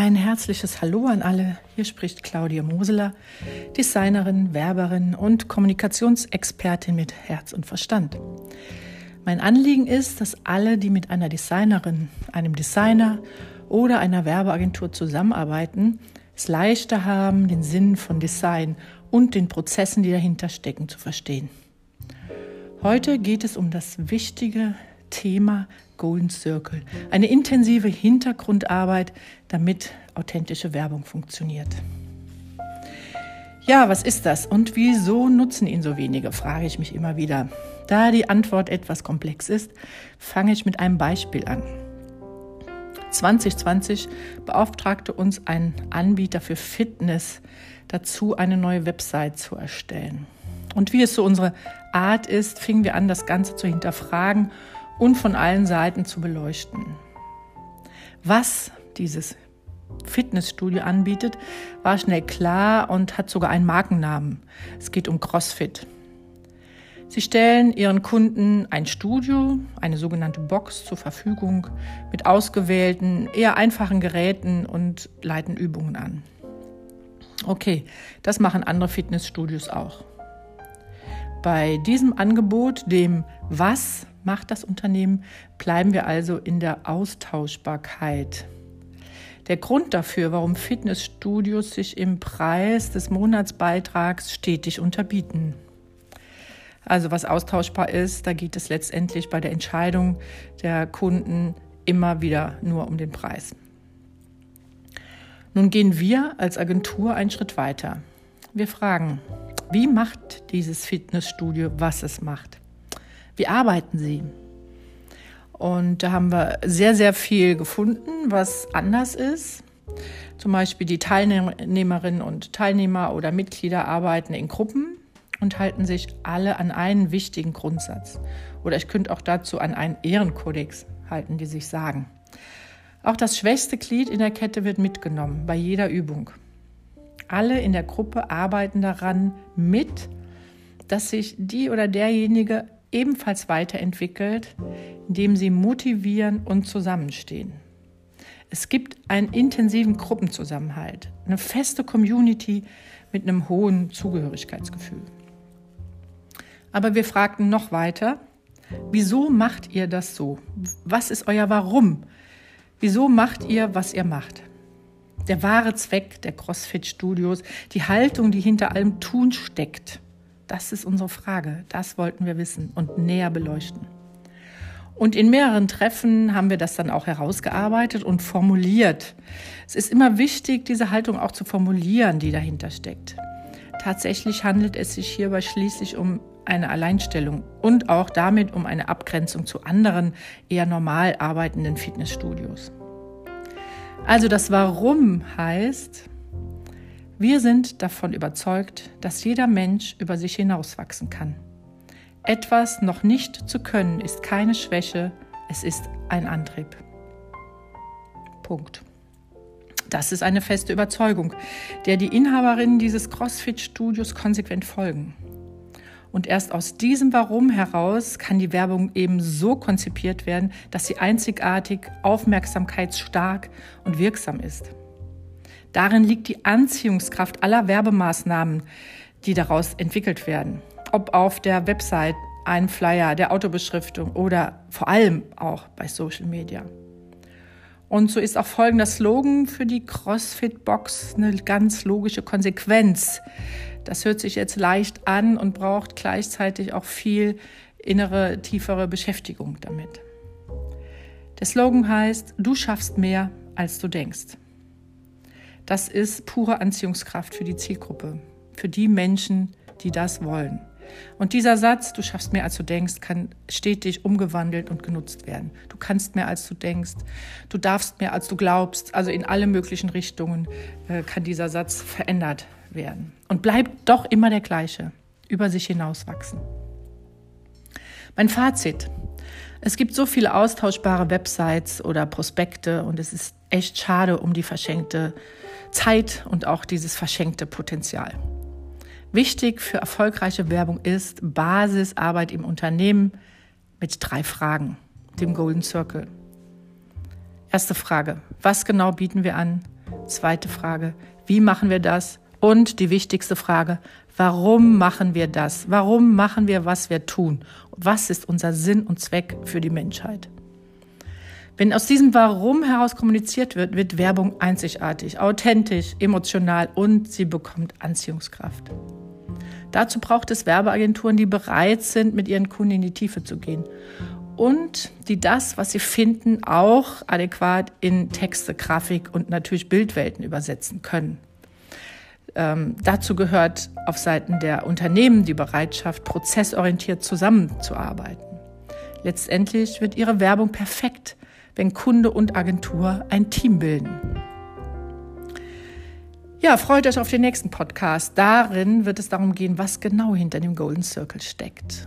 Ein herzliches Hallo an alle. Hier spricht Claudia Moseler, Designerin, Werberin und Kommunikationsexpertin mit Herz und Verstand. Mein Anliegen ist, dass alle, die mit einer Designerin, einem Designer oder einer Werbeagentur zusammenarbeiten, es leichter haben, den Sinn von Design und den Prozessen, die dahinter stecken, zu verstehen. Heute geht es um das wichtige Thema Golden Circle. Eine intensive Hintergrundarbeit, damit authentische Werbung funktioniert. Ja, was ist das und wieso nutzen ihn so wenige, frage ich mich immer wieder. Da die Antwort etwas komplex ist, fange ich mit einem Beispiel an. 2020 beauftragte uns ein Anbieter für Fitness dazu, eine neue Website zu erstellen. Und wie es so unsere Art ist, fingen wir an, das Ganze zu hinterfragen und von allen Seiten zu beleuchten. Was dieses Fitnessstudio anbietet, war schnell klar und hat sogar einen Markennamen. Es geht um CrossFit. Sie stellen ihren Kunden ein Studio, eine sogenannte Box zur Verfügung mit ausgewählten, eher einfachen Geräten und leiten Übungen an. Okay, das machen andere Fitnessstudios auch. Bei diesem Angebot, dem Was macht das Unternehmen, bleiben wir also in der Austauschbarkeit. Der Grund dafür, warum Fitnessstudios sich im Preis des Monatsbeitrags stetig unterbieten. Also was austauschbar ist, da geht es letztendlich bei der Entscheidung der Kunden immer wieder nur um den Preis. Nun gehen wir als Agentur einen Schritt weiter. Wir fragen, wie macht dieses Fitnessstudio, was es macht? Wie arbeiten sie? Und da haben wir sehr, sehr viel gefunden, was anders ist. Zum Beispiel die Teilnehmerinnen und Teilnehmer oder Mitglieder arbeiten in Gruppen und halten sich alle an einen wichtigen Grundsatz. Oder ich könnte auch dazu an einen Ehrenkodex halten, die sich sagen. Auch das schwächste Glied in der Kette wird mitgenommen bei jeder Übung. Alle in der Gruppe arbeiten daran mit, dass sich die oder derjenige ebenfalls weiterentwickelt, indem sie motivieren und zusammenstehen. Es gibt einen intensiven Gruppenzusammenhalt, eine feste Community mit einem hohen Zugehörigkeitsgefühl. Aber wir fragten noch weiter, wieso macht ihr das so? Was ist euer Warum? Wieso macht ihr, was ihr macht? Der wahre Zweck der CrossFit-Studios, die Haltung, die hinter allem Tun steckt. Das ist unsere Frage. Das wollten wir wissen und näher beleuchten. Und in mehreren Treffen haben wir das dann auch herausgearbeitet und formuliert. Es ist immer wichtig, diese Haltung auch zu formulieren, die dahinter steckt. Tatsächlich handelt es sich hierbei schließlich um eine Alleinstellung und auch damit um eine Abgrenzung zu anderen, eher normal arbeitenden Fitnessstudios. Also das Warum heißt, wir sind davon überzeugt, dass jeder Mensch über sich hinauswachsen kann. Etwas noch nicht zu können ist keine Schwäche, es ist ein Antrieb. Punkt. Das ist eine feste Überzeugung, der die Inhaberinnen dieses CrossFit-Studios konsequent folgen. Und erst aus diesem Warum heraus kann die Werbung eben so konzipiert werden, dass sie einzigartig, aufmerksamkeitsstark und wirksam ist. Darin liegt die Anziehungskraft aller Werbemaßnahmen, die daraus entwickelt werden. Ob auf der Website, ein Flyer, der Autobeschriftung oder vor allem auch bei Social Media. Und so ist auch folgender Slogan für die CrossFit-Box eine ganz logische Konsequenz. Das hört sich jetzt leicht an und braucht gleichzeitig auch viel innere, tiefere Beschäftigung damit. Der Slogan heißt, du schaffst mehr, als du denkst. Das ist pure Anziehungskraft für die Zielgruppe, für die Menschen, die das wollen. Und dieser Satz, du schaffst mehr als du denkst, kann stetig umgewandelt und genutzt werden. Du kannst mehr als du denkst, du darfst mehr als du glaubst. Also in alle möglichen Richtungen äh, kann dieser Satz verändert werden. Und bleibt doch immer der gleiche, über sich hinauswachsen. Mein Fazit. Es gibt so viele austauschbare Websites oder Prospekte und es ist echt schade um die verschenkte Zeit und auch dieses verschenkte Potenzial. Wichtig für erfolgreiche Werbung ist Basisarbeit im Unternehmen mit drei Fragen, dem Golden Circle. Erste Frage, was genau bieten wir an? Zweite Frage, wie machen wir das? Und die wichtigste Frage, warum machen wir das? Warum machen wir, was wir tun? Was ist unser Sinn und Zweck für die Menschheit? Wenn aus diesem Warum heraus kommuniziert wird, wird Werbung einzigartig, authentisch, emotional und sie bekommt Anziehungskraft. Dazu braucht es Werbeagenturen, die bereit sind, mit ihren Kunden in die Tiefe zu gehen und die das, was sie finden, auch adäquat in Texte, Grafik und natürlich Bildwelten übersetzen können. Ähm, dazu gehört auf Seiten der Unternehmen die Bereitschaft, prozessorientiert zusammenzuarbeiten. Letztendlich wird ihre Werbung perfekt, wenn Kunde und Agentur ein Team bilden. Ja, freut euch auf den nächsten Podcast. Darin wird es darum gehen, was genau hinter dem Golden Circle steckt.